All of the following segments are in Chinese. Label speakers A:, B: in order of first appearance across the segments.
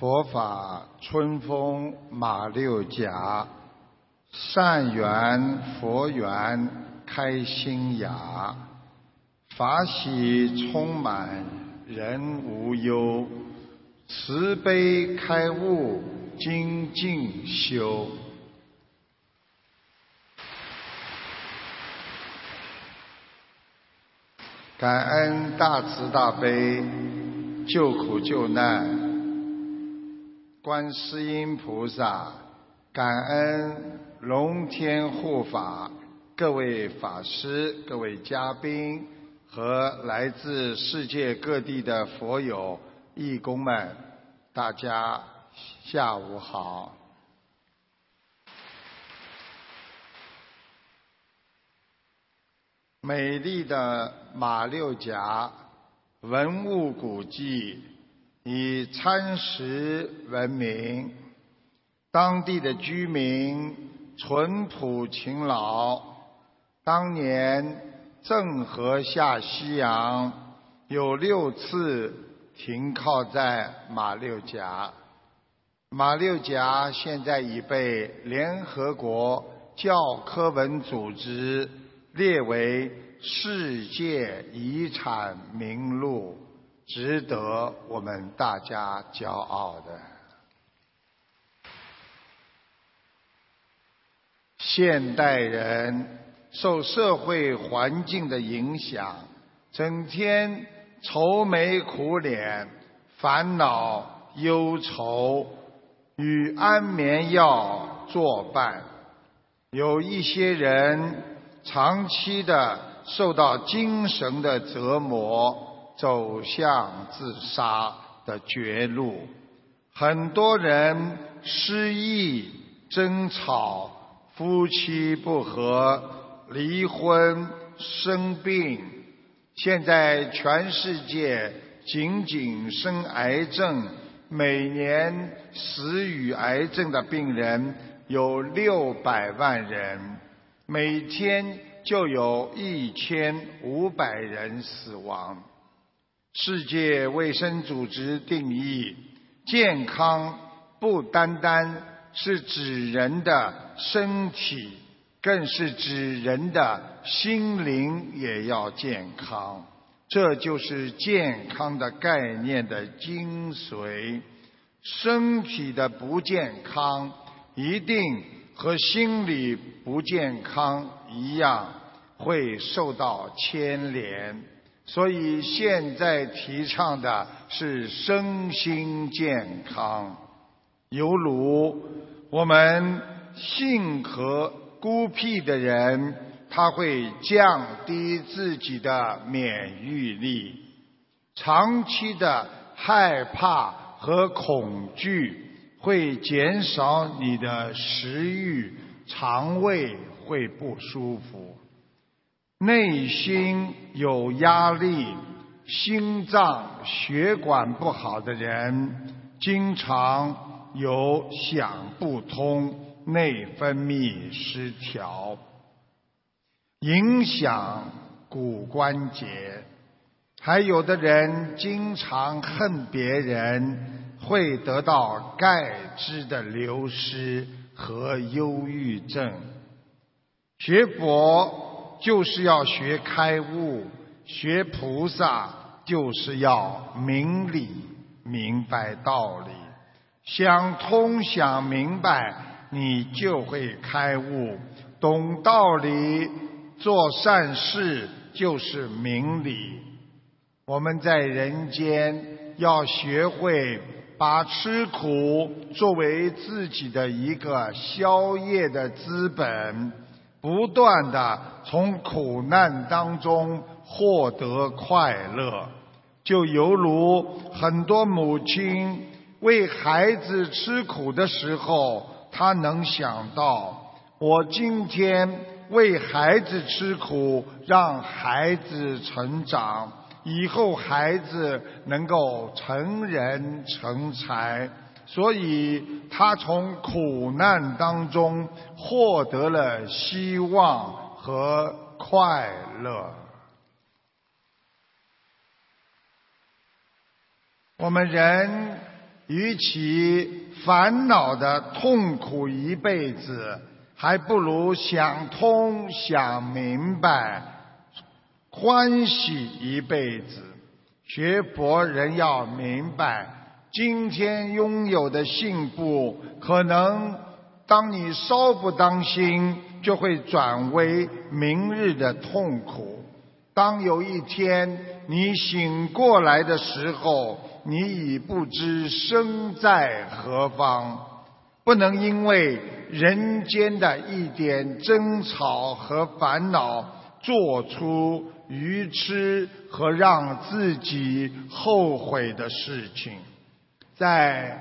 A: 佛法春风马六甲，善缘佛缘开心雅，法喜充满人无忧，慈悲开悟精进修。感恩大慈大悲救苦救难观世音菩萨，感恩龙天护法各位法师、各位嘉宾和来自世界各地的佛友、义工们，大家下午好。美丽的马六甲文物古迹以餐食闻名，当地的居民淳朴勤劳。当年郑和下西洋有六次停靠在马六甲，马六甲现在已被联合国教科文组织。列为世界遗产名录，值得我们大家骄傲的。现代人受社会环境的影响，整天愁眉苦脸、烦恼忧愁，与安眠药作伴。有一些人。长期的受到精神的折磨，走向自杀的绝路。很多人失忆、争吵、夫妻不和、离婚、生病。现在全世界仅仅生癌症，每年死于癌症的病人有六百万人。每天就有一千五百人死亡。世界卫生组织定义，健康不单单是指人的身体，更是指人的心灵也要健康。这就是健康的概念的精髓。身体的不健康，一定。和心理不健康一样，会受到牵连。所以现在提倡的是身心健康。犹如我们性格孤僻的人，他会降低自己的免疫力，长期的害怕和恐惧。会减少你的食欲，肠胃会不舒服，内心有压力，心脏血管不好的人，经常有想不通，内分泌失调，影响骨关节，还有的人经常恨别人。会得到钙质的流失和忧郁症。学佛就是要学开悟，学菩萨就是要明理明白道理。想通想明白，你就会开悟。懂道理，做善事就是明理。我们在人间要学会。把吃苦作为自己的一个消业的资本，不断的从苦难当中获得快乐，就犹如很多母亲为孩子吃苦的时候，她能想到，我今天为孩子吃苦，让孩子成长。以后孩子能够成人成才，所以他从苦难当中获得了希望和快乐。我们人与其烦恼的痛苦一辈子，还不如想通、想明白，欢喜一辈子。学佛人要明白，今天拥有的幸福，可能当你稍不当心，就会转为明日的痛苦。当有一天你醒过来的时候，你已不知身在何方。不能因为人间的一点争吵和烦恼，做出愚痴和让自己后悔的事情。在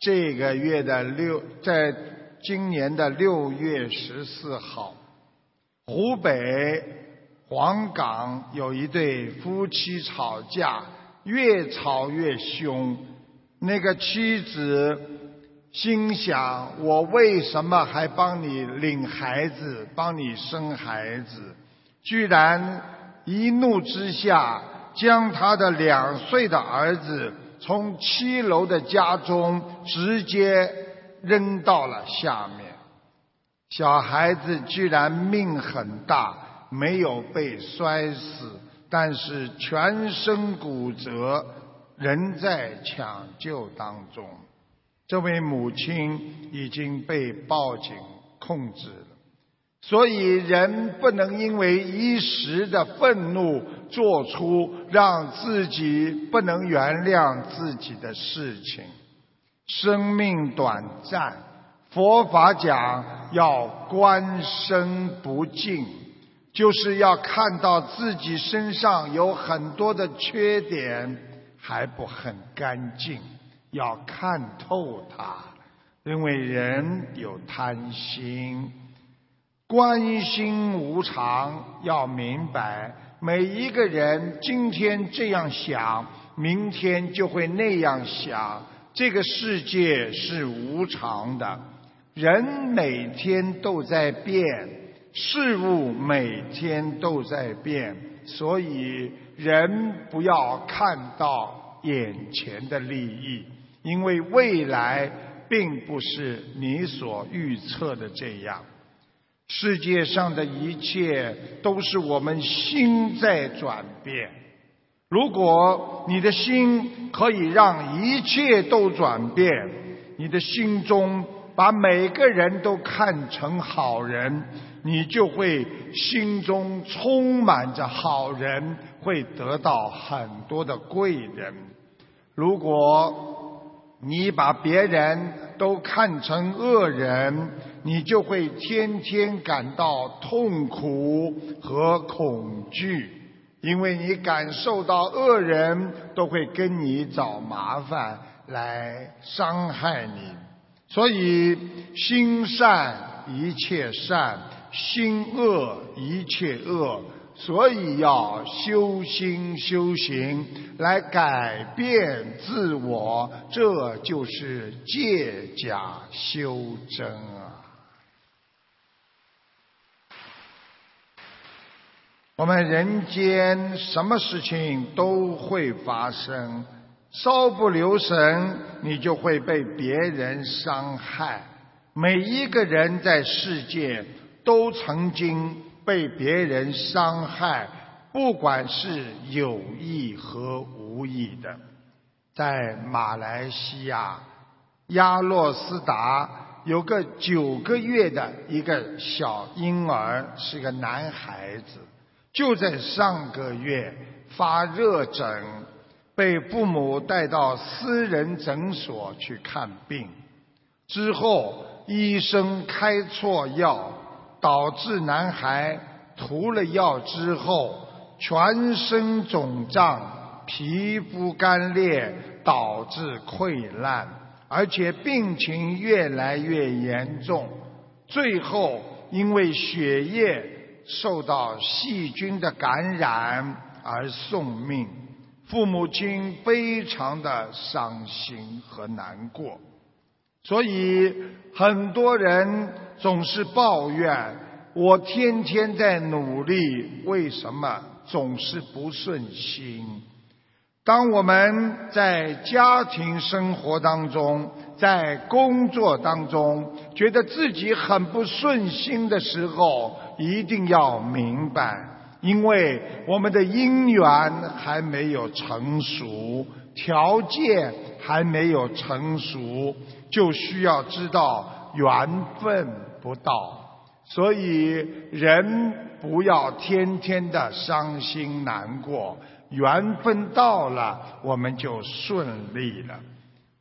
A: 这个月的六，在今年的六月十四号，湖北。黄冈有一对夫妻吵架，越吵越凶。那个妻子心想：我为什么还帮你领孩子、帮你生孩子？居然一怒之下，将他的两岁的儿子从七楼的家中直接扔到了下面。小孩子居然命很大。没有被摔死，但是全身骨折，仍在抢救当中。这位母亲已经被报警控制。所以，人不能因为一时的愤怒，做出让自己不能原谅自己的事情。生命短暂，佛法讲要观身不净。就是要看到自己身上有很多的缺点还不很干净，要看透它。因为人有贪心，观心无常，要明白每一个人今天这样想，明天就会那样想。这个世界是无常的，人每天都在变。事物每天都在变，所以人不要看到眼前的利益，因为未来并不是你所预测的这样。世界上的一切都是我们心在转变。如果你的心可以让一切都转变，你的心中把每个人都看成好人。你就会心中充满着好人，会得到很多的贵人。如果你把别人都看成恶人，你就会天天感到痛苦和恐惧，因为你感受到恶人都会跟你找麻烦来伤害你。所以心善一切善。心恶一切恶，所以要修心修行来改变自我，这就是借假修真啊！我们人间什么事情都会发生，稍不留神，你就会被别人伤害。每一个人在世界。都曾经被别人伤害，不管是有意和无意的。在马来西亚亚洛斯达有个九个月的一个小婴儿，是个男孩子，就在上个月发热疹，被父母带到私人诊所去看病，之后医生开错药。导致男孩涂了药之后，全身肿胀、皮肤干裂，导致溃烂，而且病情越来越严重，最后因为血液受到细菌的感染而送命。父母亲非常的伤心和难过。所以很多人总是抱怨，我天天在努力，为什么总是不顺心？当我们在家庭生活当中，在工作当中，觉得自己很不顺心的时候，一定要明白，因为我们的姻缘还没有成熟，条件还没有成熟，就需要知道缘分不到，所以人不要天天的伤心难过。缘分到了，我们就顺利了。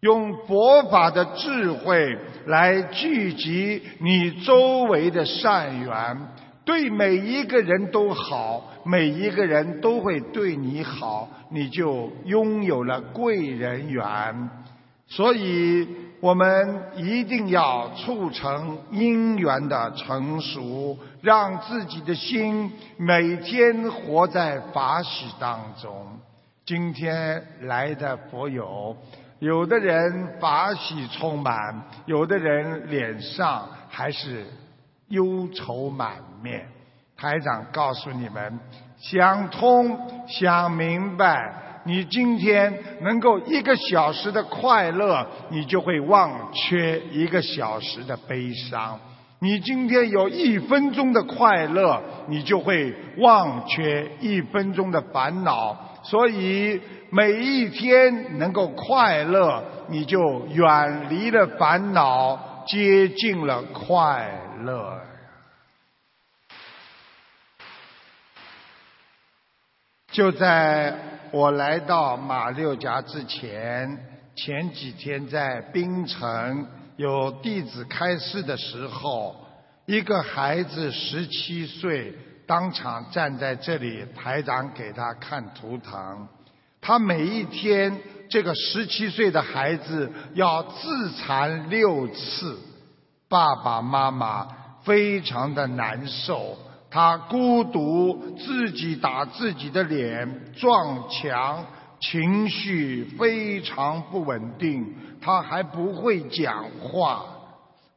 A: 用佛法的智慧来聚集你周围的善缘，对每一个人都好，每一个人都会对你好，你就拥有了贵人缘。所以。我们一定要促成因缘的成熟，让自己的心每天活在法喜当中。今天来的佛友，有的人法喜充满，有的人脸上还是忧愁满面。台长告诉你们：想通，想明白。你今天能够一个小时的快乐，你就会忘却一个小时的悲伤；你今天有一分钟的快乐，你就会忘却一分钟的烦恼。所以每一天能够快乐，你就远离了烦恼，接近了快乐。就在。我来到马六甲之前，前几天在槟城有弟子开示的时候，一个孩子十七岁，当场站在这里，台长给他看图腾。他每一天，这个十七岁的孩子要自残六次，爸爸妈妈非常的难受。他孤独，自己打自己的脸，撞墙，情绪非常不稳定。他还不会讲话，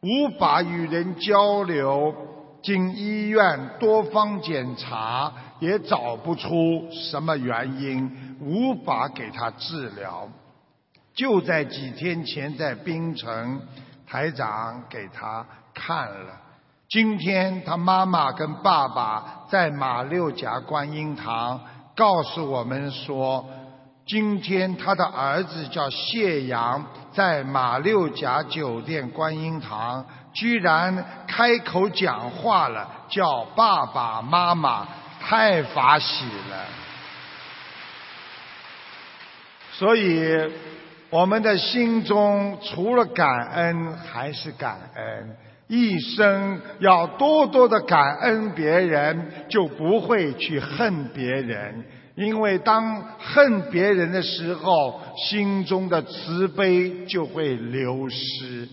A: 无法与人交流。经医院多方检查，也找不出什么原因，无法给他治疗。就在几天前，在槟城，台长给他看了。今天他妈妈跟爸爸在马六甲观音堂告诉我们说，今天他的儿子叫谢阳，在马六甲酒店观音堂居然开口讲话了，叫爸爸妈妈，太法喜了。所以我们的心中除了感恩还是感恩。一生要多多的感恩别人，就不会去恨别人。因为当恨别人的时候，心中的慈悲就会流失。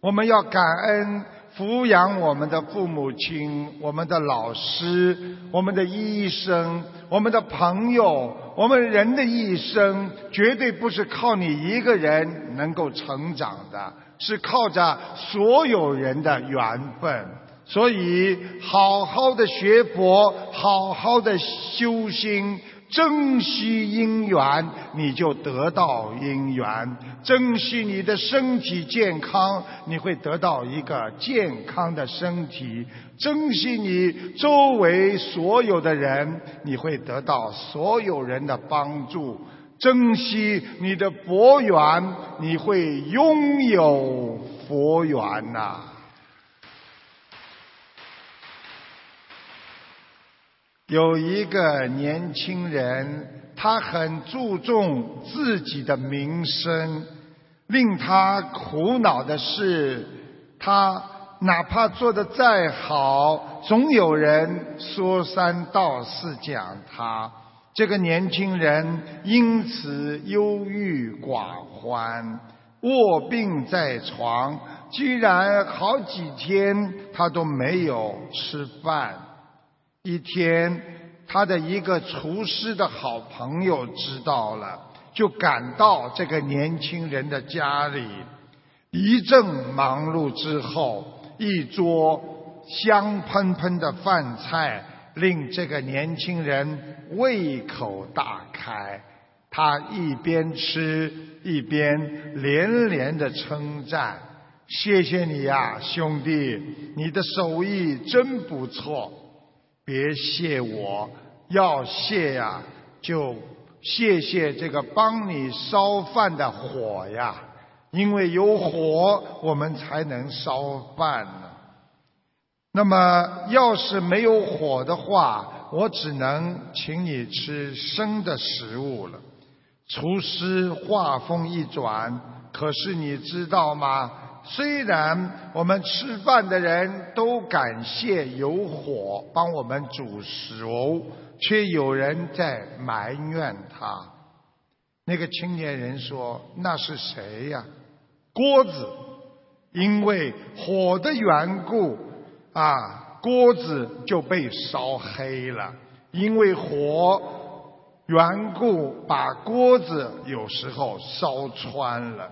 A: 我们要感恩抚养我们的父母亲、我们的老师、我们的医生、我们的朋友。我们人的一生绝对不是靠你一个人能够成长的。是靠着所有人的缘分，所以好好的学佛，好好的修心，珍惜因缘，你就得到因缘；珍惜你的身体健康，你会得到一个健康的身体；珍惜你周围所有的人，你会得到所有人的帮助。珍惜你的佛缘，你会拥有佛缘呐。有一个年轻人，他很注重自己的名声，令他苦恼的是，他哪怕做的再好，总有人说三道四讲他。这个年轻人因此忧郁寡欢，卧病在床，居然好几天他都没有吃饭。一天，他的一个厨师的好朋友知道了，就赶到这个年轻人的家里。一阵忙碌之后，一桌香喷喷的饭菜。令这个年轻人胃口大开，他一边吃一边连连的称赞：“谢谢你呀，兄弟，你的手艺真不错。别谢我，要谢呀，就谢谢这个帮你烧饭的火呀，因为有火，我们才能烧饭。那么，要是没有火的话，我只能请你吃生的食物了。”厨师话锋一转，可是你知道吗？虽然我们吃饭的人都感谢有火帮我们煮熟，却有人在埋怨他。那个青年人说：“那是谁呀？锅子，因为火的缘故啊，锅子就被烧黑了，因为火。”缘故把锅子有时候烧穿了，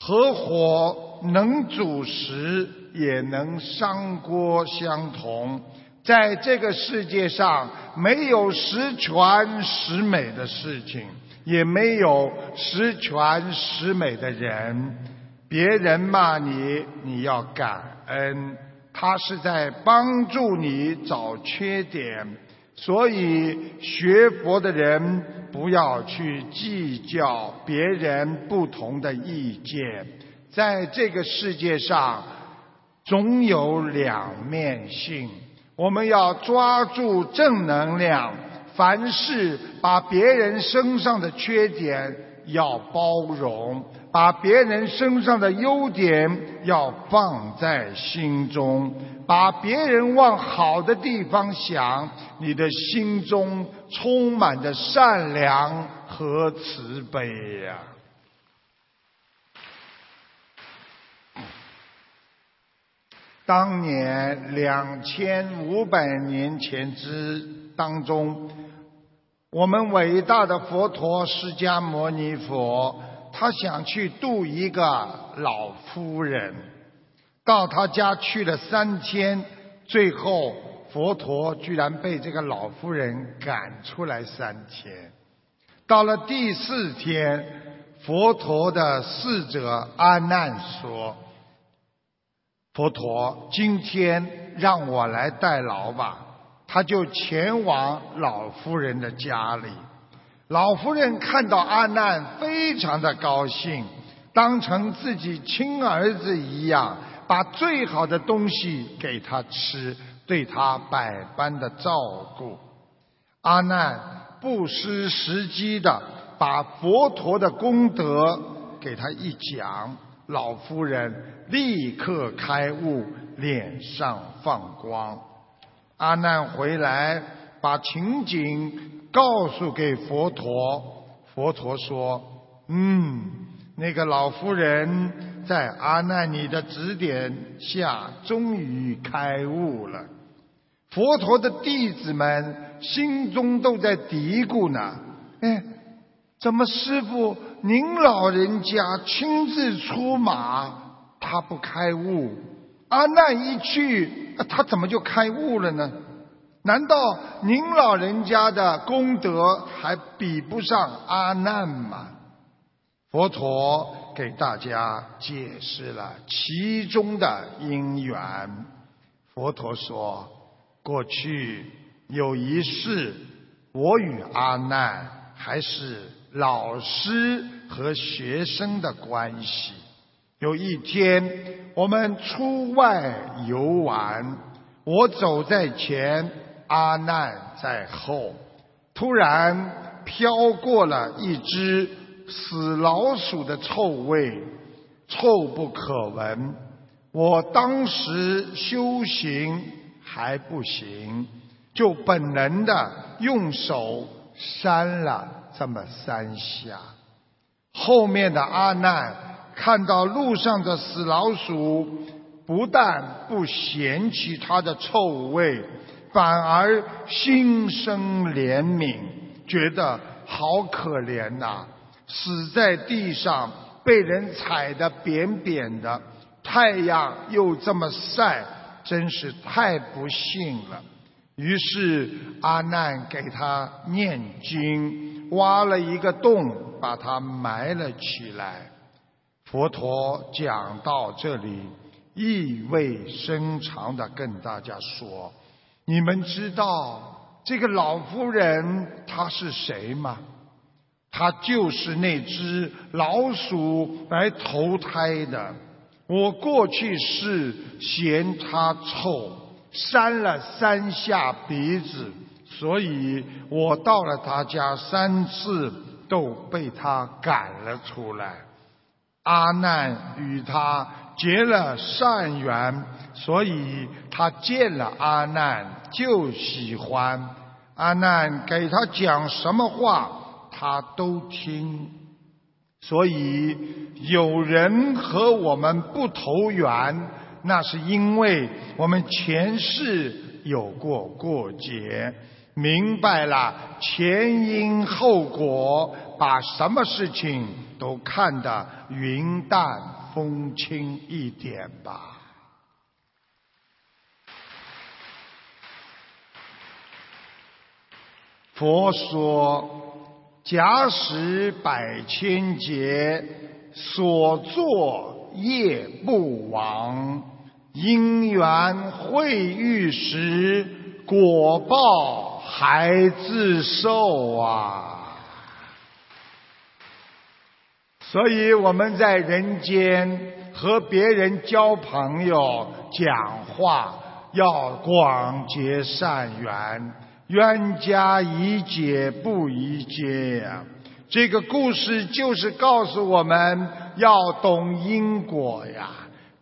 A: 和火能煮食也能伤锅相同，在这个世界上没有十全十美的事情，也没有十全十美的人。别人骂你，你要感恩，他是在帮助你找缺点。所以学佛的人不要去计较别人不同的意见，在这个世界上总有两面性，我们要抓住正能量，凡事把别人身上的缺点要包容。把别人身上的优点要放在心中，把别人往好的地方想，你的心中充满着善良和慈悲呀。当年两千五百年前之当中，我们伟大的佛陀释迦牟尼佛。他想去度一个老夫人，到他家去了三天，最后佛陀居然被这个老夫人赶出来三天。到了第四天，佛陀的侍者阿难说：“佛陀，今天让我来代劳吧。”他就前往老夫人的家里。老夫人看到阿难，非常的高兴，当成自己亲儿子一样，把最好的东西给他吃，对他百般的照顾。阿难不失时机的把佛陀的功德给他一讲，老夫人立刻开悟，脸上放光。阿难回来，把情景。告诉给佛陀，佛陀说：“嗯，那个老夫人在阿难你的指点下，终于开悟了。”佛陀的弟子们心中都在嘀咕呢：“哎，怎么师傅您老人家亲自出马，他不开悟？阿难一去，他怎么就开悟了呢？”难道您老人家的功德还比不上阿难吗？佛陀给大家解释了其中的因缘。佛陀说，过去有一世，我与阿难还是老师和学生的关系。有一天，我们出外游玩，我走在前。阿难在后，突然飘过了一只死老鼠的臭味，臭不可闻。我当时修行还不行，就本能的用手扇了这么三下。后面的阿难看到路上的死老鼠，不但不嫌弃它的臭味。反而心生怜悯，觉得好可怜呐！死在地上，被人踩得扁扁的，太阳又这么晒，真是太不幸了。于是阿难给他念经，挖了一个洞，把它埋了起来。佛陀讲到这里，意味深长的跟大家说：“你们知道这个老妇人她是谁吗？她就是那只老鼠来投胎的。我过去是嫌她臭，扇了三下鼻子。”所以我到了他家三次，都被他赶了出来。阿难与他结了善缘，所以他见了阿难就喜欢。阿难给他讲什么话，他都听。所以有人和我们不投缘，那是因为我们前世有过过节。明白了前因后果，把什么事情都看得云淡风轻一点吧。佛说：假使百千劫所作业不亡，因缘会遇时，果报。还自受啊！所以我们在人间和别人交朋友、讲话，要广结善缘，冤家宜解不宜结呀。这个故事就是告诉我们要懂因果呀。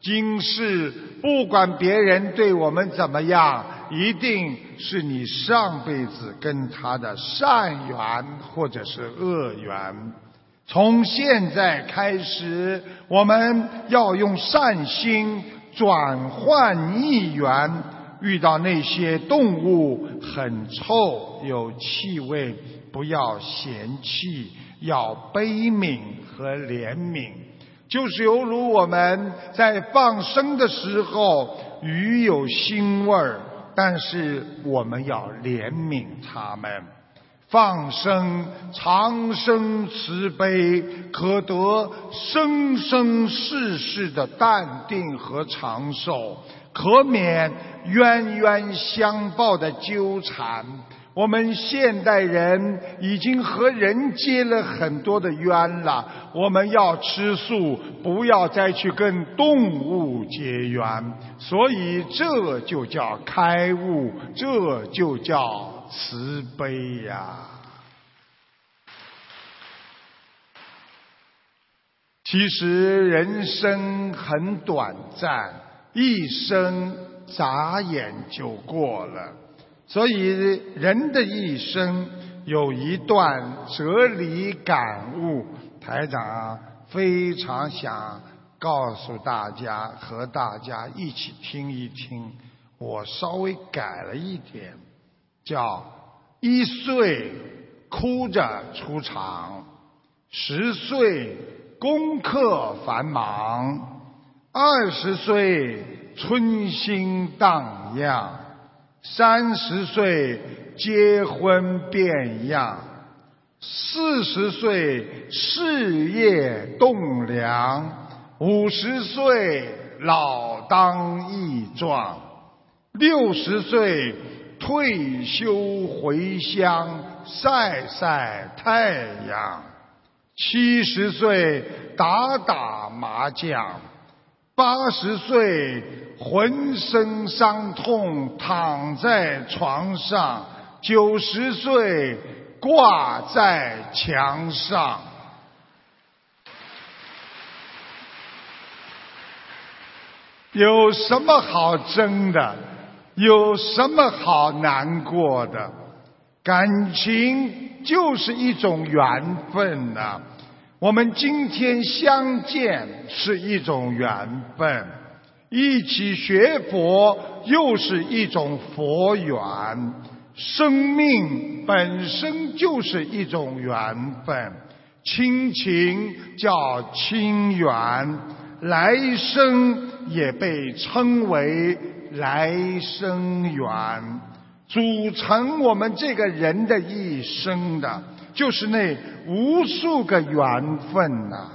A: 今世不管别人对我们怎么样。一定是你上辈子跟他的善缘或者是恶缘。从现在开始，我们要用善心转换逆缘。遇到那些动物很臭有气味，不要嫌弃，要悲悯和怜悯。就是犹如我们在放生的时候，鱼有腥味儿。但是我们要怜悯他们，放生长生慈悲，可得生生世世的淡定和长寿，可免冤冤相报的纠缠。我们现代人已经和人结了很多的冤了，我们要吃素，不要再去跟动物结缘。所以这就叫开悟，这就叫慈悲呀。其实人生很短暂，一生眨眼就过了。所以，人的一生有一段哲理感悟，台长非常想告诉大家，和大家一起听一听。我稍微改了一点，叫一岁哭着出场，十岁功课繁忙，二十岁春心荡漾。三十岁结婚变样，四十岁事业栋梁，五十岁老当益壮，六十岁退休回乡晒晒太阳，七十岁打打麻将，八十岁。浑身伤痛，躺在床上；九十岁挂在墙上。有什么好争的？有什么好难过的？感情就是一种缘分呐。我们今天相见是一种缘分。一起学佛又是一种佛缘，生命本身就是一种缘分，亲情叫亲缘，来生也被称为来生缘，组成我们这个人的一生的，就是那无数个缘分呐，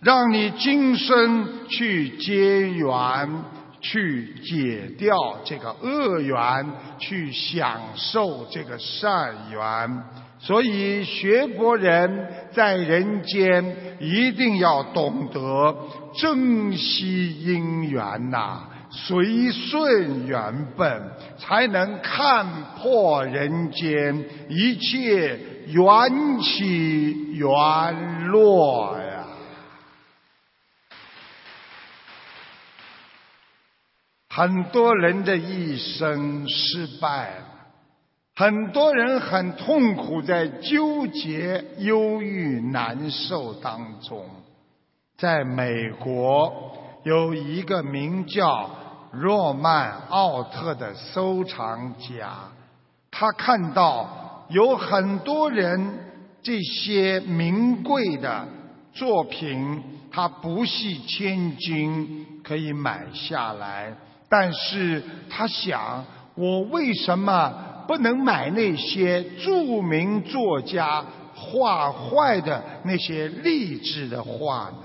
A: 让你今生去结缘，去解掉这个恶缘，去享受这个善缘。所以学佛人在人间一定要懂得珍惜因缘呐。随顺缘分，才能看破人间一切缘起缘落呀。很多人的一生失败了，很多人很痛苦，在纠结、忧郁、难受当中。在美国有一个名叫。诺曼·奥特的收藏家，他看到有很多人这些名贵的作品，他不惜千金可以买下来，但是他想，我为什么不能买那些著名作家画坏的那些励志的画呢？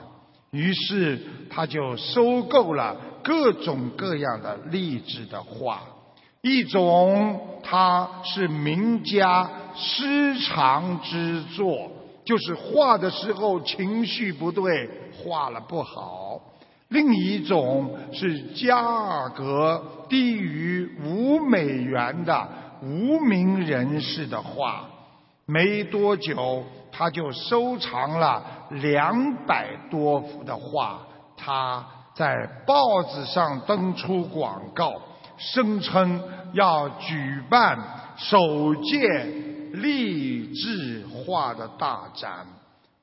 A: 于是他就收购了。各种各样的励志的画，一种它是名家失常之作，就是画的时候情绪不对，画了不好；另一种是价格低于五美元的无名人士的画，没多久他就收藏了两百多幅的画，他。在报纸上登出广告，声称要举办首届励志画的大展，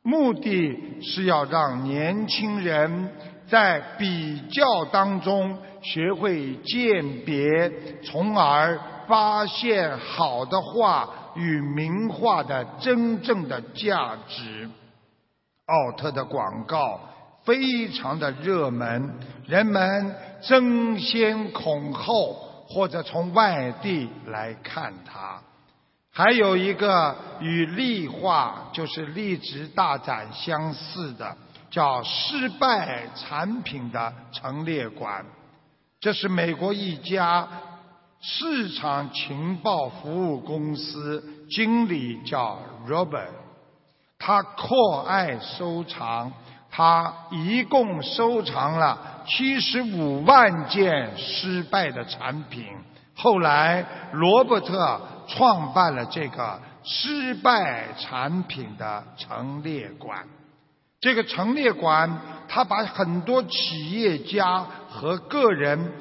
A: 目的是要让年轻人在比较当中学会鉴别，从而发现好的画与名画的真正的价值。奥特的广告。非常的热门，人们争先恐后，或者从外地来看它。还有一个与立画就是励志大展相似的，叫失败产品的陈列馆。这是美国一家市场情报服务公司经理叫 Robert，他酷爱收藏。他一共收藏了七十五万件失败的产品。后来，罗伯特创办了这个失败产品的陈列馆。这个陈列馆，他把很多企业家和个人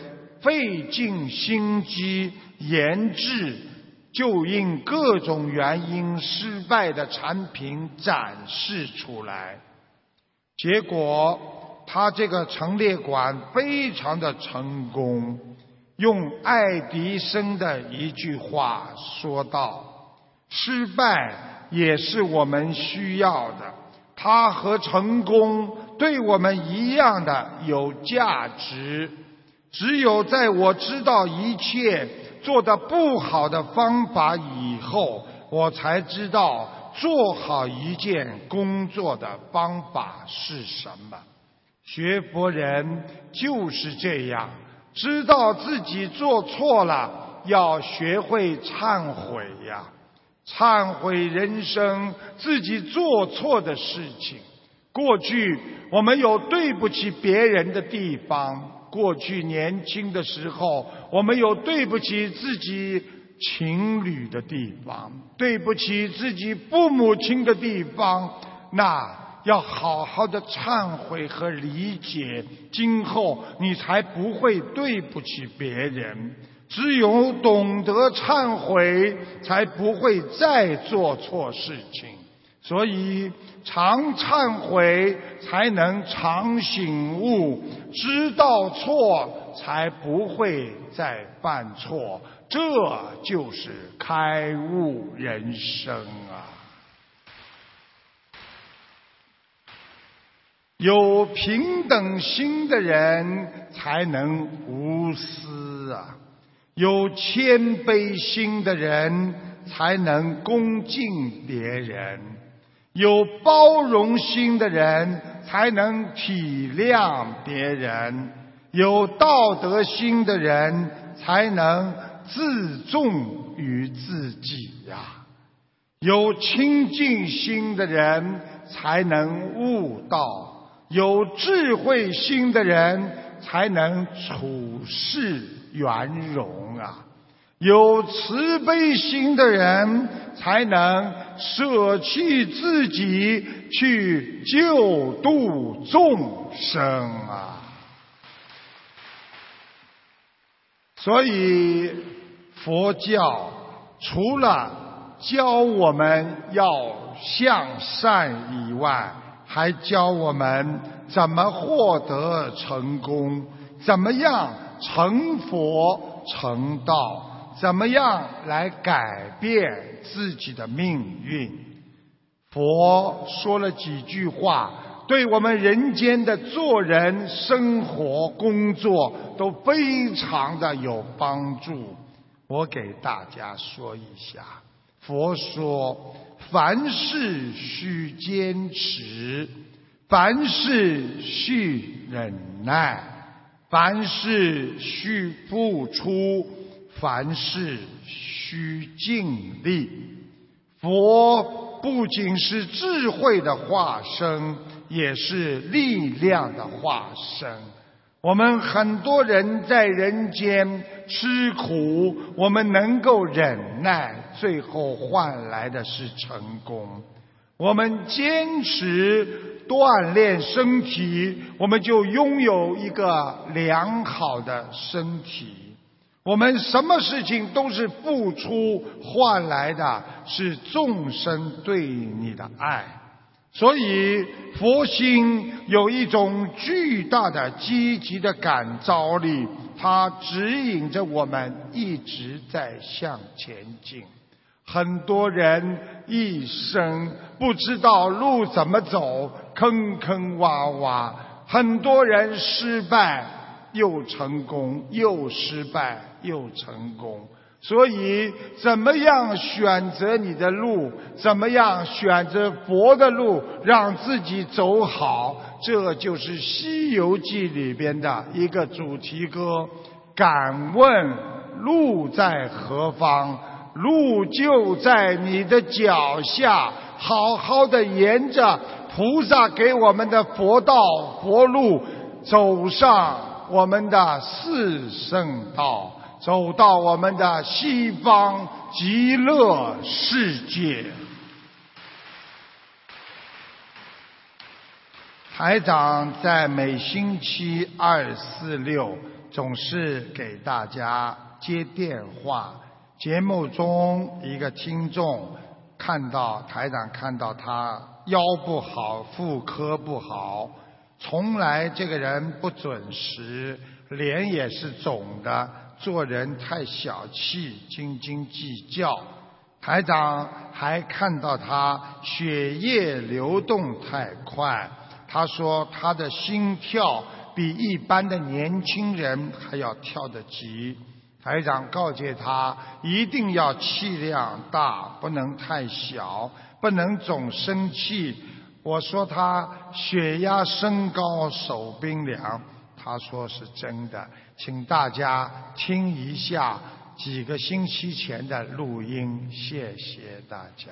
A: 费尽心机研制，就因各种原因失败的产品展示出来。结果，他这个陈列馆非常的成功。用爱迪生的一句话说道：“失败也是我们需要的，它和成功对我们一样的有价值。只有在我知道一切做的不好的方法以后，我才知道。”做好一件工作的方法是什么？学佛人就是这样，知道自己做错了，要学会忏悔呀，忏悔人生自己做错的事情。过去我们有对不起别人的地方，过去年轻的时候我们有对不起自己。情侣的地方，对不起自己父母亲的地方，那要好好的忏悔和理解，今后你才不会对不起别人。只有懂得忏悔，才不会再做错事情。所以，常忏悔才能常醒悟，知道错才不会再犯错。这就是开悟人生啊！有平等心的人才能无私啊，有谦卑心的人才能恭敬别人；有包容心的人才能体谅别人；有道德心的人才能自重于自己呀；有清净心的人才能悟道。有智慧心的人才能处事圆融啊，有慈悲心的人才能舍弃自己去救度众生啊。所以佛教除了教我们要向善以外，还教我们怎么获得成功，怎么样成佛成道，怎么样来改变自己的命运。佛说了几句话，对我们人间的做人、生活、工作都非常的有帮助。我给大家说一下，佛说。凡事需坚持，凡事需忍耐，凡事需付出，凡事需尽力。佛不仅是智慧的化身，也是力量的化身。我们很多人在人间吃苦，我们能够忍耐，最后换来的是成功。我们坚持锻炼身体，我们就拥有一个良好的身体。我们什么事情都是付出换来的，是众生对你的爱。所以，佛心有一种巨大的积极的感召力，它指引着我们一直在向前进。很多人一生不知道路怎么走，坑坑洼洼；很多人失败又成功，又失败又成功。所以，怎么样选择你的路？怎么样选择佛的路，让自己走好？这就是《西游记》里边的一个主题歌。敢问路在何方？路就在你的脚下。好好的沿着菩萨给我们的佛道、佛路，走上我们的四圣道。走到我们的西方极乐世界，台长在每星期二、四、六总是给大家接电话。节目中一个听众看到台长看到他腰不好、妇科不好，从来这个人不准时，脸也是肿的。做人太小气，斤斤计较。台长还看到他血液流动太快，他说他的心跳比一般的年轻人还要跳得急。台长告诫他一定要气量大，不能太小，不能总生气。我说他血压升高，手冰凉。他说是真的，请大家听一下几个星期前的录音，谢谢大家。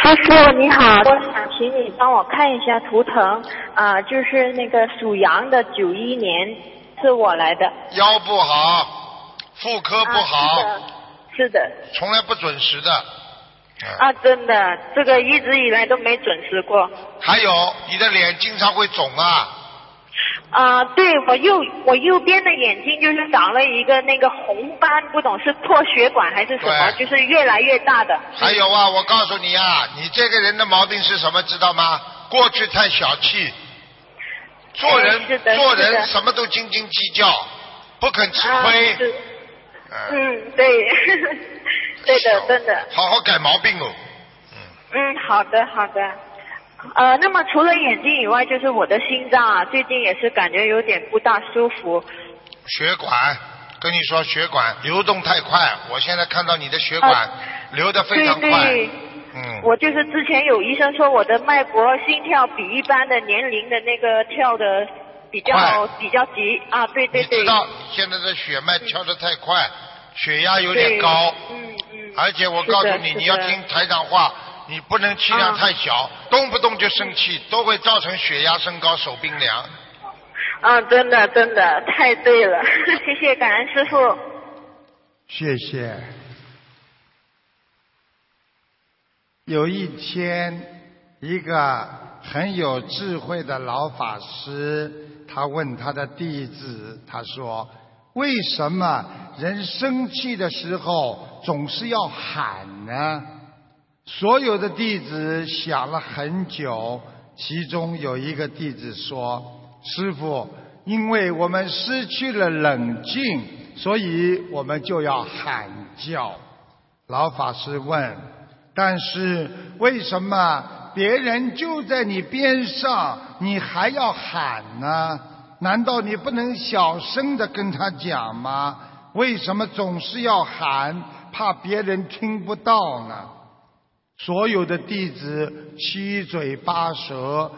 B: 师傅你好，我想请你帮我看一下图腾，啊，就是那个属羊的九一年是我来的。
A: 腰不好，妇科不好。
B: 是的。是的。
A: 从来不准时的。
B: 啊，真的，这个一直以来都没准时过。
A: 还有，你的脸经常会肿啊。
B: 啊，对我右我右边的眼睛就是长了一个那个红斑，不懂是破血管还是什么，就是越来越大的。
A: 还有啊，我告诉你啊，你这个人的毛病是什么，知道吗？过去太小气，做人做人什么都斤斤计较，不肯吃亏。
B: 嗯，对。对的，真的。
A: 好好改毛病哦。
B: 嗯。嗯，好的，好的。呃，那么除了眼睛以外，就是我的心脏啊，最近也是感觉有点不大舒服。
A: 血管跟你说血管流动太快，我现在看到你的血管
B: 啊
A: 流得非常快。
B: 对，
A: 嗯，
B: 我就是之前有医生说我的脉搏、心跳比一般的年龄的那个跳的比较比较急啊，对对对
A: 你知，道现在的血脉跳得太快，血压有点高，
B: 嗯嗯，
A: 而且我告诉你，你要听台长话，你不能气量
B: 啊
A: 太小，动不动就生气，都会造成血压升高、手冰凉。
B: 啊，真的真的太对了，谢谢感恩师傅。
A: 谢谢。有一天，一个很有智慧的老法师，他问他的弟子，他说：“为什么人生气的时候总是要喊呢？”所有的弟子想了很久，其中有一个弟子说：“师傅，因为我们失去了冷静，所以我们就要喊叫。”老法师问：“但是为什么别人就在你边上，你还要喊呢？难道你不能小声的跟他讲吗？为什么总是要喊，怕别人听不到呢？”所有的弟子七嘴八舌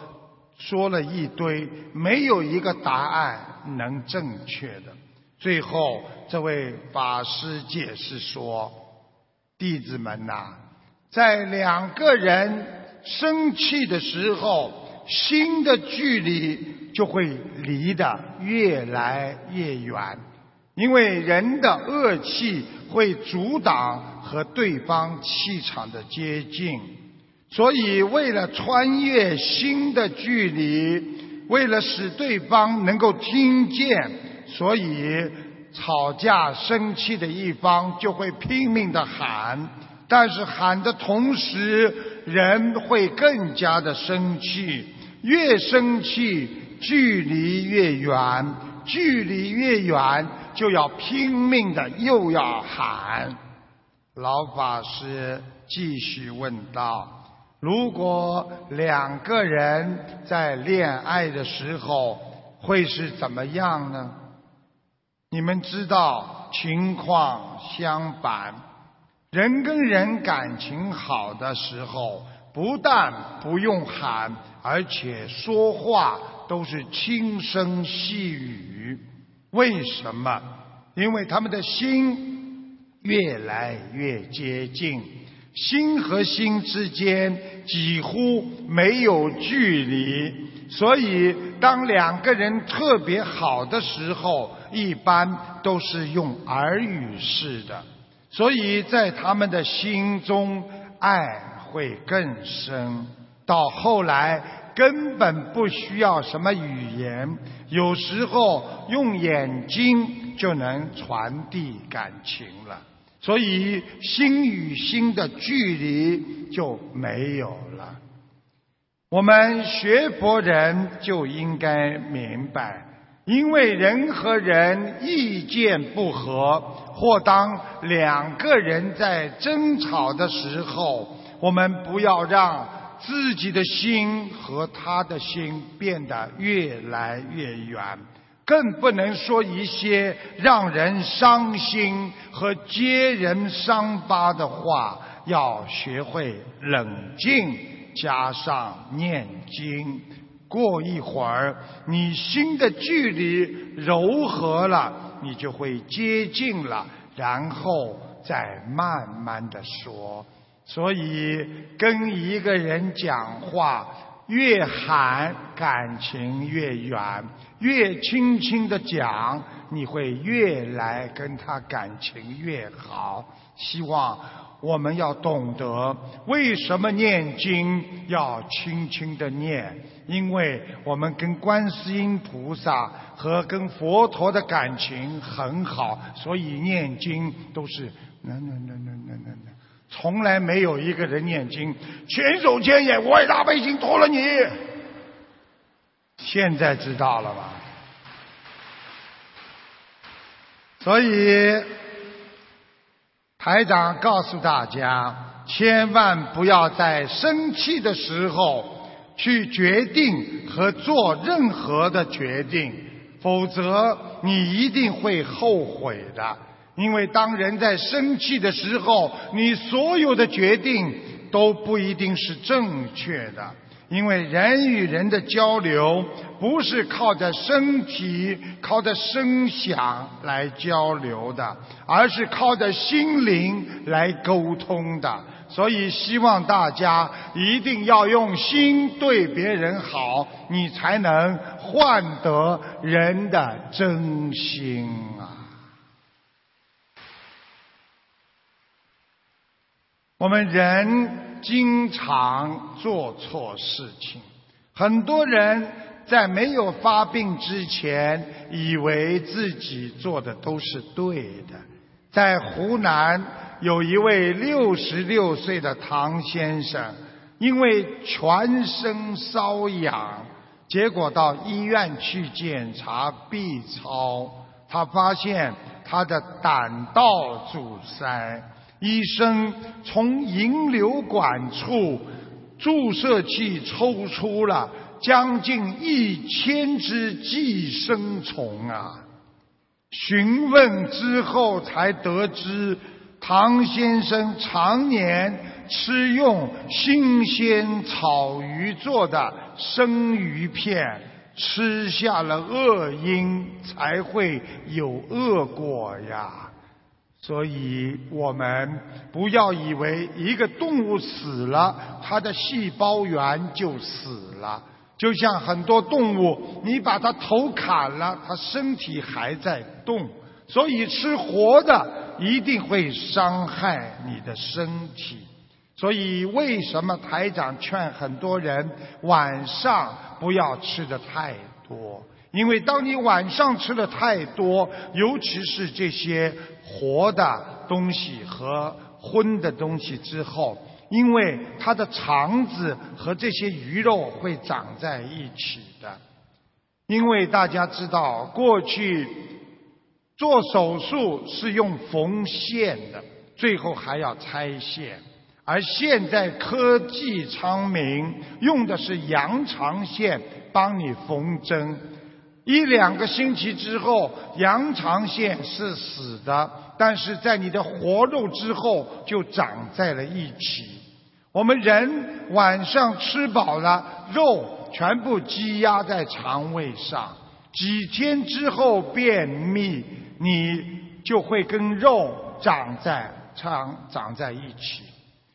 A: 说了一堆，没有一个答案能正确的。最后，这位法师解释说：“弟子们呐、在两个人生气的时候，心的距离就会离得越来越远。因为人的恶气会阻挡和对方气场的接近，所以为了穿越心的距离，为了使对方能够听见，所以吵架生气的一方就会拼命的喊，但是喊的同时，人会更加的生气，越生气距离越远，距离越远。就要拼命的又要喊。老法师继续问道：“如果两个人在恋爱的时候，会是怎么样呢？你们知道，情况相反，人跟人感情好的时候，不但不用喊，而且说话都是轻声细语。为什么？因为他们的心越来越接近，心和心之间几乎没有距离。所以，当两个人特别好的时候，一般都是用耳语式的。所以在他们的心中，爱会更深。到后来，根本不需要什么语言，有时候用眼睛就能传递感情了。所以，心与心的距离就没有了。我们学佛人就应该明白，因为人和人意见不合，或当两个人在争吵的时候，我们不要让自己的心和他的心变得越来越远，更不能说一些让人伤心和揭人伤疤的话。要学会冷静。加上念经，过一会儿，你心的距离柔和了，你就会接近了，然后再慢慢的说。所以跟一个人讲话，越喊感情越远，越轻轻的讲，你会越来跟他感情越好。希望。我们要懂得为什么念经要轻轻的念，因为我们跟观世音菩萨和跟佛陀的感情很好，所以念经都是那那那那那那那，从来没有一个人念经千手千眼，我也大悲心脱了你。现在知道了吧？所以。台长告诉大家，千万不要在生气的时候去决定和做任何的决定，否则你一定会后悔的。因为当人在生气的时候，你所有的决定都不一定是正确的。因为人与人的交流不是靠着身体、靠着声响来交流的，而是靠着心灵来沟通的。所以，希望大家一定要用心对别人好，你才能换得人的真心啊！我们人经常做错事情，很多人在没有发病之前，以为自己做的都是对的。在湖南有一位六十六岁的唐先生，因为全身瘙痒，结果到医院去检查 B 超，他发现他的胆道阻塞，医生从引流管处注射器抽出了将近一千只寄生虫啊！询问之后才得知，唐先生常年吃用新鲜草鱼做的生鱼片，吃下了恶因，才会有恶果呀。所以我们不要以为一个动物死了，它的细胞源就死了。就像很多动物，你把它头砍了，它身体还在动，所以吃活的一定会伤害你的身体。所以为什么台长劝很多人晚上不要吃的太多？因为当你晚上吃的太多，尤其是这些活的东西和荤的东西之后。因为它的肠子和这些鱼肉会长在一起的。因为大家知道，过去做手术是用缝线的，最后还要拆线，而现在科技昌明，用的是羊肠线帮你缝针。一两个星期之后，羊肠线是死的，但是在你的活肉之后就长在了一起。我们人晚上吃饱了，肉全部积压在肠胃上，几天之后便秘，你就会跟肉长在肠长在一起。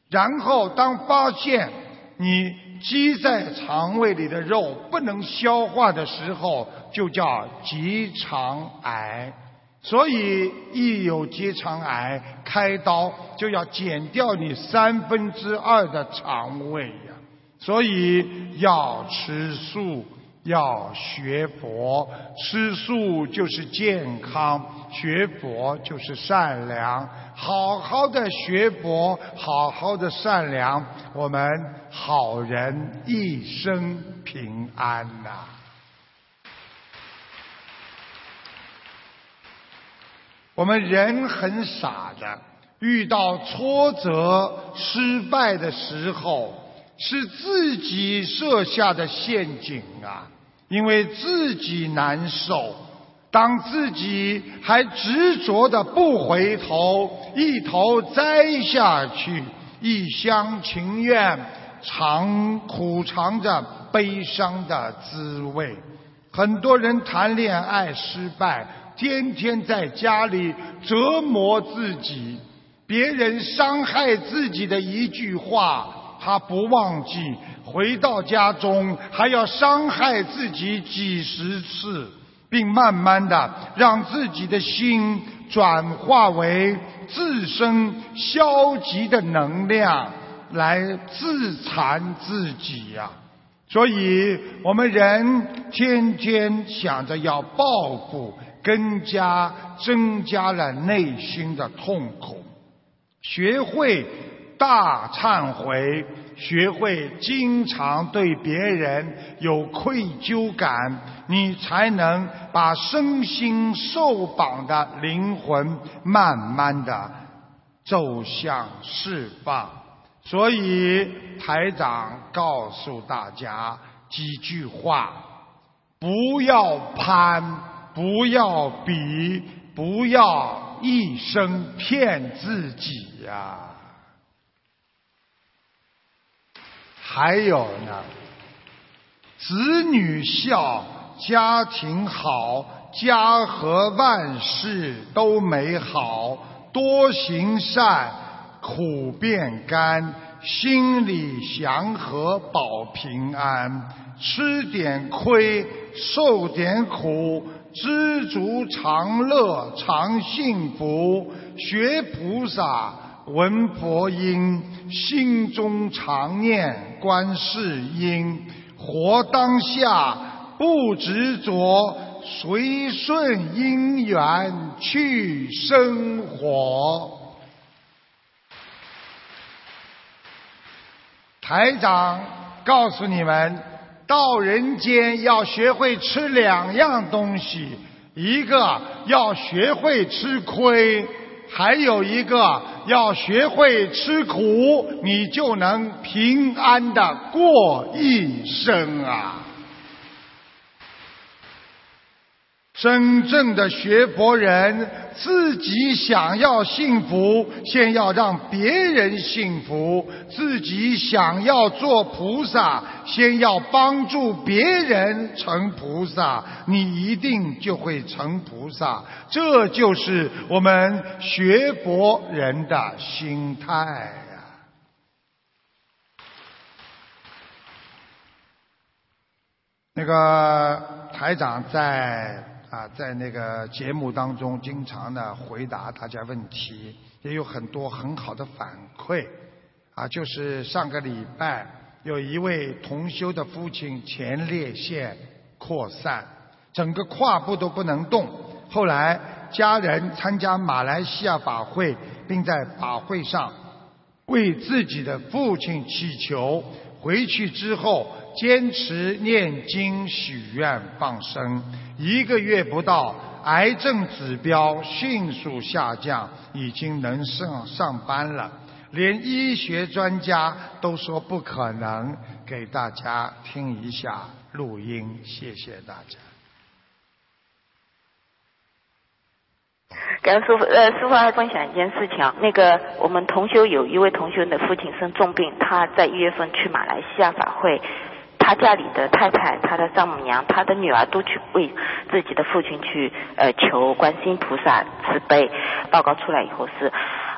A: 然后当发现你积在肠胃里的肉不能消化的时候，就叫结肠癌。所以，一有结肠癌，开刀就要减掉你三分之二的肠胃呀。所以要吃素，要学佛。吃素就是健康，学佛就是善良。好好的学佛，好好的善良，我们好人一生平安呐。我们人很傻的，遇到挫折、失败的时候，是自己设下的陷阱啊！因为自己难受，当自己还执着的不回头，一头栽下去，一厢情愿，尝苦尝着悲伤的滋味。很多人谈恋爱失败。天天在家里折磨自己，别人伤害自己的一句话，他不忘记；回到家中还要伤害自己几十次，并慢慢的让自己的心转化为自身消极的能量，来自残自己呀。所以我们人天天想着要报复。更加增加了内心的痛苦。学会大忏悔，学会经常对别人有愧疚感，你才能把身心受绑的灵魂慢慢的走向释放。所以台长告诉大家几句话：不要攀。不要比，不要一生骗自己呀。还有呢，子女孝，家庭好，家和万事都美好。多行善，苦变甘，心里祥和保平安。吃点亏，受点苦，知足常乐常幸福。学菩萨，闻佛音，心中常念观世音。活当下，不执着，随顺因缘去生活。台长告诉你们，到人间要学会吃两样东西，一个要学会吃亏，还有一个要学会吃苦，你就能平安的过一生啊！真正的学佛人，自己想要幸福，先要让别人幸福；自己想要做菩萨，先要帮助别人成菩萨，你一定就会成菩萨。这就是我们学佛人的心态呀。那个台长在。啊，在那个节目当中，经常呢回答大家问题，也有很多很好的反馈。啊，就是上个礼拜有一位同修的父亲前列腺扩散，整个胯部都不能动。后来家人参加马来西亚法会，并在法会上为自己的父亲祈求。回去之后，坚持念经、许愿、放生。一个月不到，癌症指标迅速下降，已经能上上班了。连医学专家都说不可能。给大家听一下录音，谢谢大家。
C: 跟师傅，呃，师傅还分享一件事情，那个我们同修有一位同修的父亲生重病，他在一月份去马来西亚法会。他家里的太太、他的丈母娘、他的女儿都去为自己的父亲去呃求观世音菩萨慈悲。报告出来以后是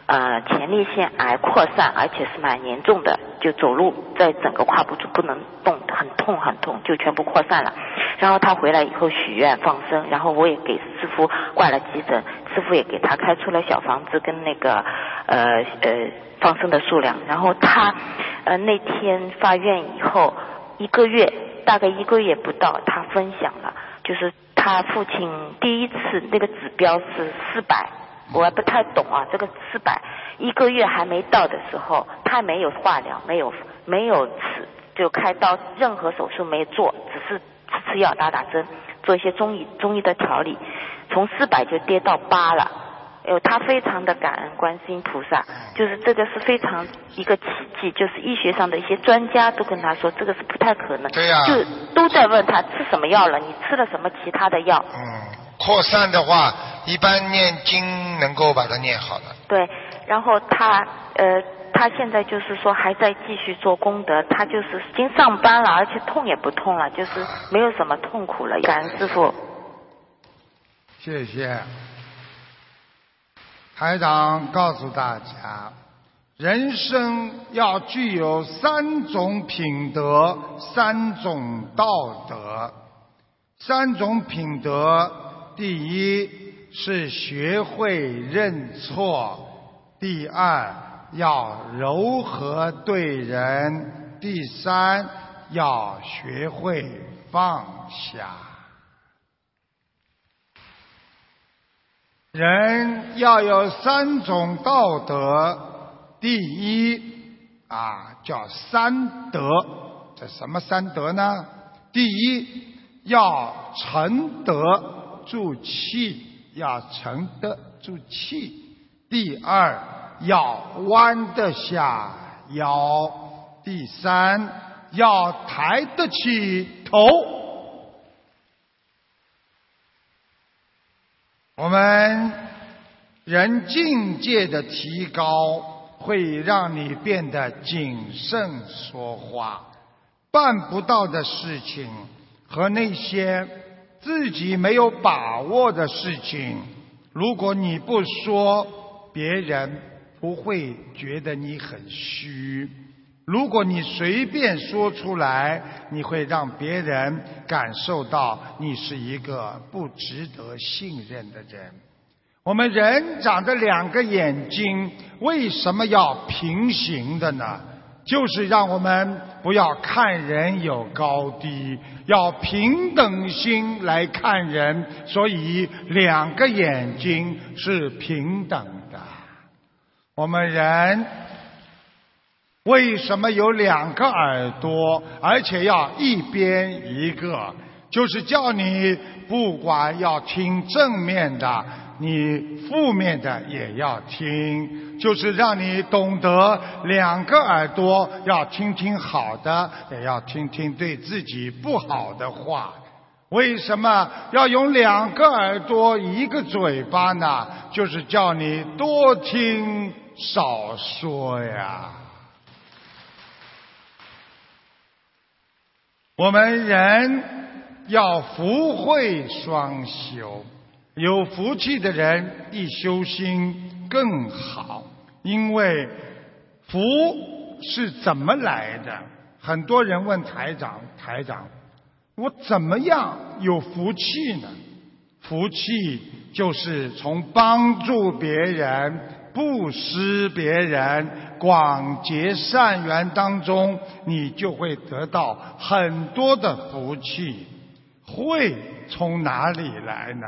C: 呃前列腺癌扩散，而且是蛮严重的，就走路在整个胯部就不能动，很痛很痛，就全部扩散了。然后他回来以后许愿放生，然后我也给师傅挂了急诊，师傅也给他开出了小房子跟那个呃呃放生的数量。然后他呃那天发愿以后。一个月，大概一个月不到，他分享了，就是他父亲第一次那个指标是四百，我还不太懂啊，这个四百一个月还没到的时候，他没有化疗，没有没有吃就开刀，任何手术没做，只是吃吃药、打打针，做一些中医中医的调理，从四百就跌到八了。有他非常的感恩观世音菩萨，就是这个是非常一个奇迹，就是医学上的一些专家都跟他说这个是不太可能，
A: 对呀，
C: 就都在问他吃什么药了，你吃了什么其他的药？
A: 嗯，扩散的话，一般念经能够把它念好的。
C: 对，然后他呃，他现在就是说还在继续做功德，他就是已经上班了，而且痛也不痛了，就是没有什么痛苦了。感恩师傅，
A: 谢谢。台长告诉大家，人生要具有三种品德，三种道德。三种品德，第一是学会认错；第二要柔和对人；第三要学会放下。人要有三种道德，第一啊叫三德，这什么三德呢？第一要沉得住气，要沉得住气；第二要弯得下腰；第三要抬得起头。我们人境界的提高，会让你变得谨慎说话，办不到的事情和那些自己没有把握的事情，如果你不说，别人不会觉得你很虚。如果你随便说出来，你会让别人感受到你是一个不值得信任的人。我们人长着两个眼睛，为什么要平行的呢？就是让我们不要看人有高低，要平等心来看人。所以两个眼睛是平等的。我们人。为什么有两个耳朵，而且要一边一个？就是叫你不管要听正面的，你负面的也要听，就是让你懂得两个耳朵要听听好的，也要听听对自己不好的话。为什么要用两个耳朵一个嘴巴呢？就是叫你多听少说呀。我们人要福慧双修，有福气的人一修心更好，因为福是怎么来的？很多人问台长，台长，我怎么样有福气呢？福气就是从帮助别人、布施别人。广结善缘当中，你就会得到很多的福气。慧从哪里来呢？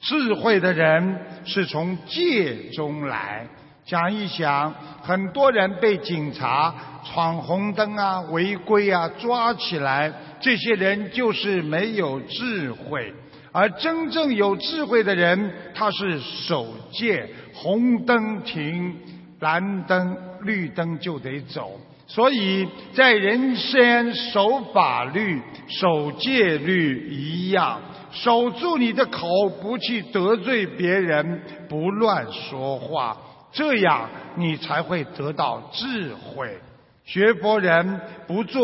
A: 智慧的人是从戒中来。想一想，很多人被警察闯红灯啊、违规啊抓起来，这些人就是没有智慧。而真正有智慧的人，他是守戒，红灯停，蓝灯。绿灯就得走，所以在人间守法律、守戒律一样，守住你的口，不去得罪别人，不乱说话，这样你才会得到智慧。学佛人不做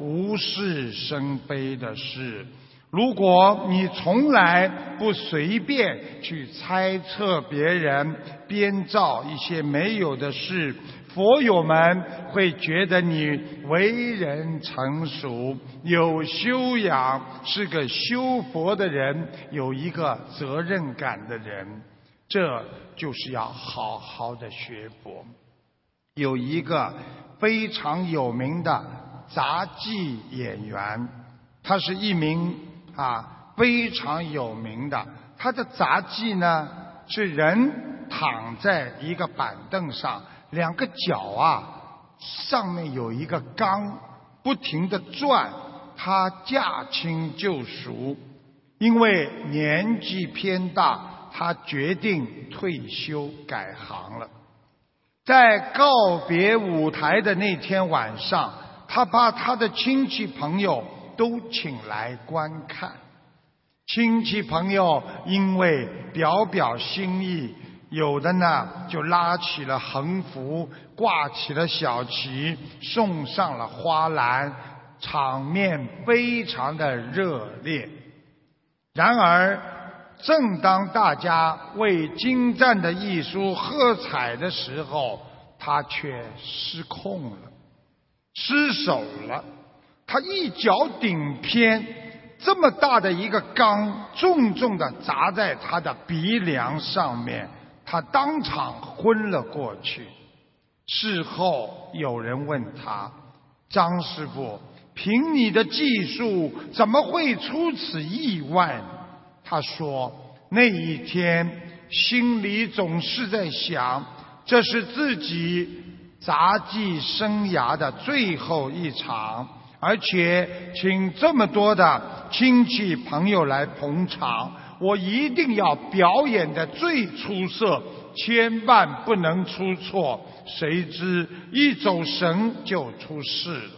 A: 无事生非的事。如果你从来不随便去猜测别人、编造一些没有的事。佛友们会觉得你为人成熟、有修养，是个修佛的人，有一个责任感的人。这就是要好好的学佛。有一个非常有名的杂技演员，他是一名啊非常有名的。他的杂技呢是人躺在一个板凳上。两个脚啊，上面有一个缸，不停的转。他驾轻就熟，因为年纪偏大，他决定退休改行了。在告别舞台的那天晚上，他把他的亲戚朋友都请来观看。亲戚朋友因为表表心意。有的呢，就拉起了横幅，挂起了小旗，送上了花篮，场面非常的热烈。然而，正当大家为精湛的艺术喝彩的时候，他却失控了，失手了。他一脚顶偏，这么大的一个缸，重重的砸在他的鼻梁上面。他当场昏了过去。事后有人问他：“张师傅，凭你的技术，怎么会出此意外？”他说：“那一天心里总是在想，这是自己杂技生涯的最后一场，而且请这么多的亲戚朋友来捧场。”我一定要表演的最出色，千万不能出错。谁知一走神就出事了。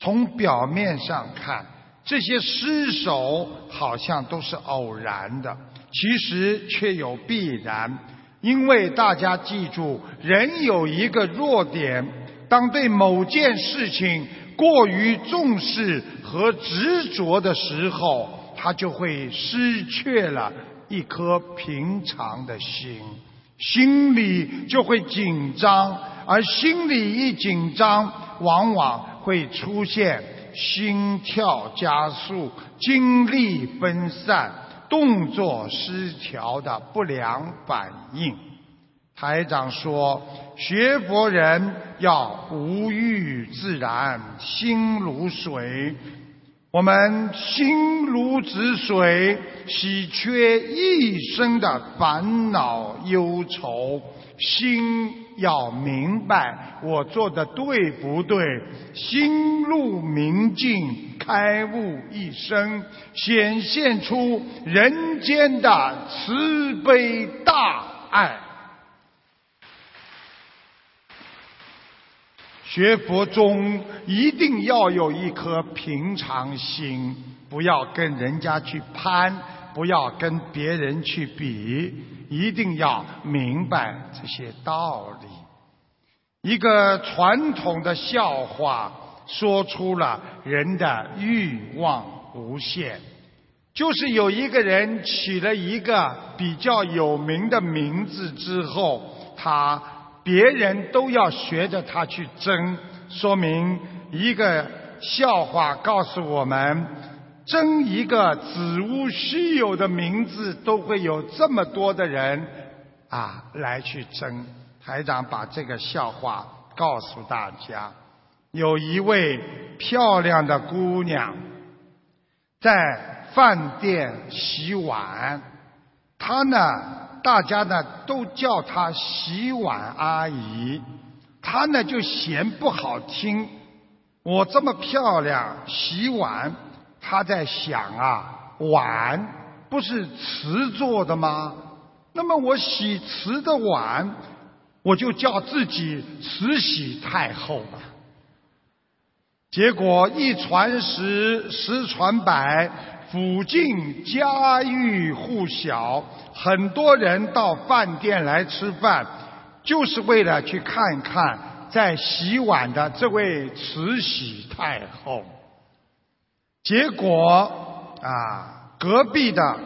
A: 从表面上看，这些失手好像都是偶然的，其实却有必然，因为大家记住，人有一个弱点，当对某件事情过于重视和执着的时候，他就会失去了一颗平常的心，心里就会紧张，而心里一紧张，往往会出现心跳加速、精力分散。动作失调的不良反应。台长说，学佛人要无欲自然，心如水。我们心如止水，洗缺一生的烦恼忧愁。心要明白我做的对不对，心入明镜，开悟一生，显现出人间的慈悲大爱。学佛中一定要有一颗平常心，不要跟人家去攀，不要跟别人去比。一定要明白这些道理。一个传统的笑话说出了人的欲望无限，就是有一个人起了一个比较有名的名字之后，他别人都要学着他去争，说明一个笑话告诉我们。争一个子无虚有的名字，都会有这么多的人啊来去争。台长把这个笑话告诉大家：有一位漂亮的姑娘在饭店洗碗，她呢，大家呢都叫她洗碗阿姨，她呢就嫌不好听。我这么漂亮，洗碗。她在想啊，碗不是瓷做的吗？那么我洗瓷的碗，我就叫自己慈禧太后吧。结果一传十，十传百，附近家喻户晓，很多人到饭店来吃饭，就是为了去看看在洗碗的这位慈禧太后。结果啊，隔壁的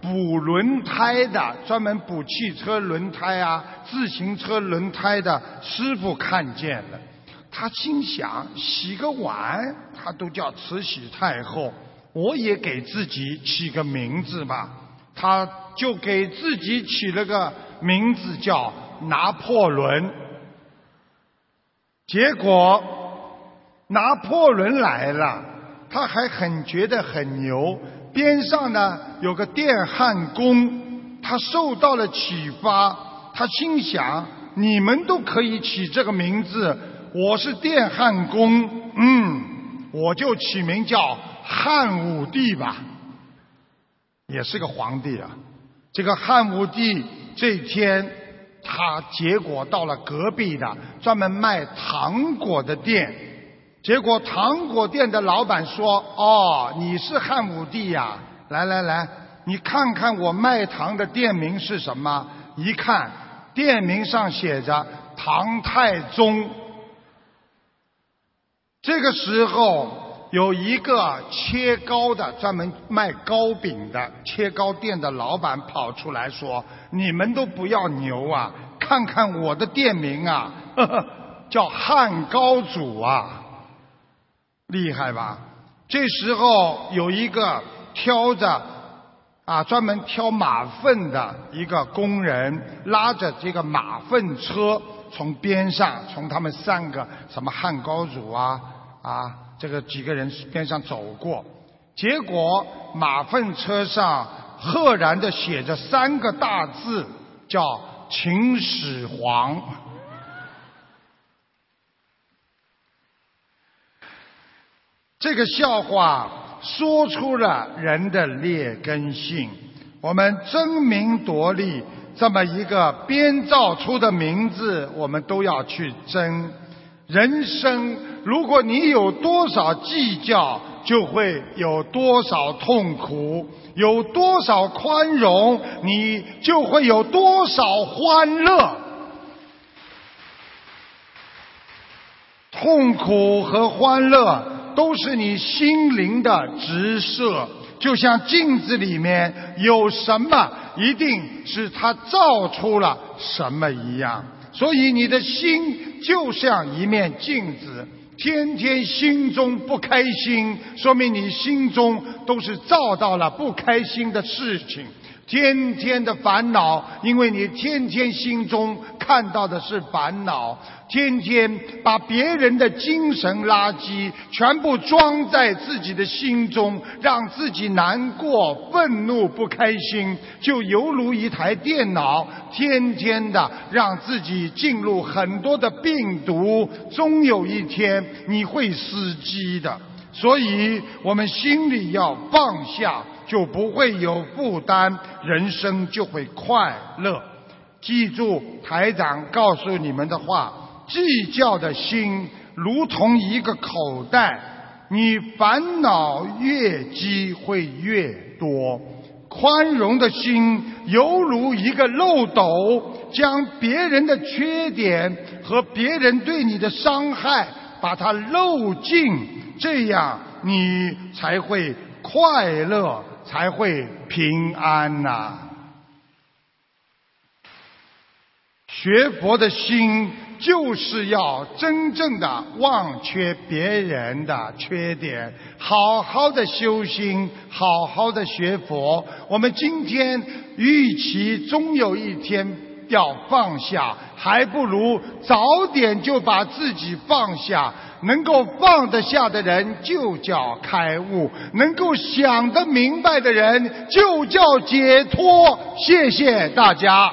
A: 补轮胎的，专门补汽车轮胎啊、自行车轮胎的师傅看见了，他心想：洗个碗，他都叫慈禧太后，我也给自己起个名字吧。他就给自己起了个名字叫拿破仑。结果拿破仑来了。他还很觉得很牛，边上呢有个电焊工，他受到了启发，他心想：你们都可以起这个名字，我是电焊工，嗯，我就起名叫汉武帝吧，也是个皇帝啊。这个汉武帝这天，他结果到了隔壁的专门卖糖果的店。结果糖果店的老板说：“哦，你是汉武帝呀！来来来，你看看我卖糖的店名是什么？一看，店名上写着唐太宗。这个时候，有一个切糕的，专门卖糕饼的切糕店的老板跑出来说：‘你们都不要牛啊！看看我的店名啊，呵 呵叫汉高祖啊！’”厉害吧？这时候有一个挑着啊，专门挑马粪的一个工人，拉着这个马粪车从边上，从他们三个什么汉高祖啊啊，这个几个人边上走过，结果马粪车上赫然的写着三个大字，叫秦始皇。这个笑话说出了人的劣根性。我们争名夺利，这么一个编造出的名字，我们都要去争。人生，如果你有多少计较，就会有多少痛苦；有多少宽容，你就会有多少欢乐。痛苦和欢乐都是你心灵的直射，就像镜子里面有什么，一定是它照出了什么一样。所以你的心就像一面镜子，天天心中不开心，说明你心中都是照到了不开心的事情。天天的烦恼，因为你天天心中看到的是烦恼，天天把别人的精神垃圾全部装在自己的心中，让自己难过、愤怒、不开心，就犹如一台电脑，天天的让自己进入很多的病毒，终有一天你会死机的。所以我们心里要放下。就不会有负担，人生就会快乐。记住台长告诉你们的话：计较的心如同一个口袋，你烦恼越积会越多；宽容的心犹如一个漏斗，将别人的缺点和别人对你的伤害把它漏尽，这样你才会快乐。才会平安呐！学佛的心就是要真正的忘却别人的缺点，好好的修心，好好的学佛。我们今天预期终有一天要放下，还不如早点就把自己放下。能够放得下的人就叫开悟，能够想得明白的人就叫解脱。谢谢大家。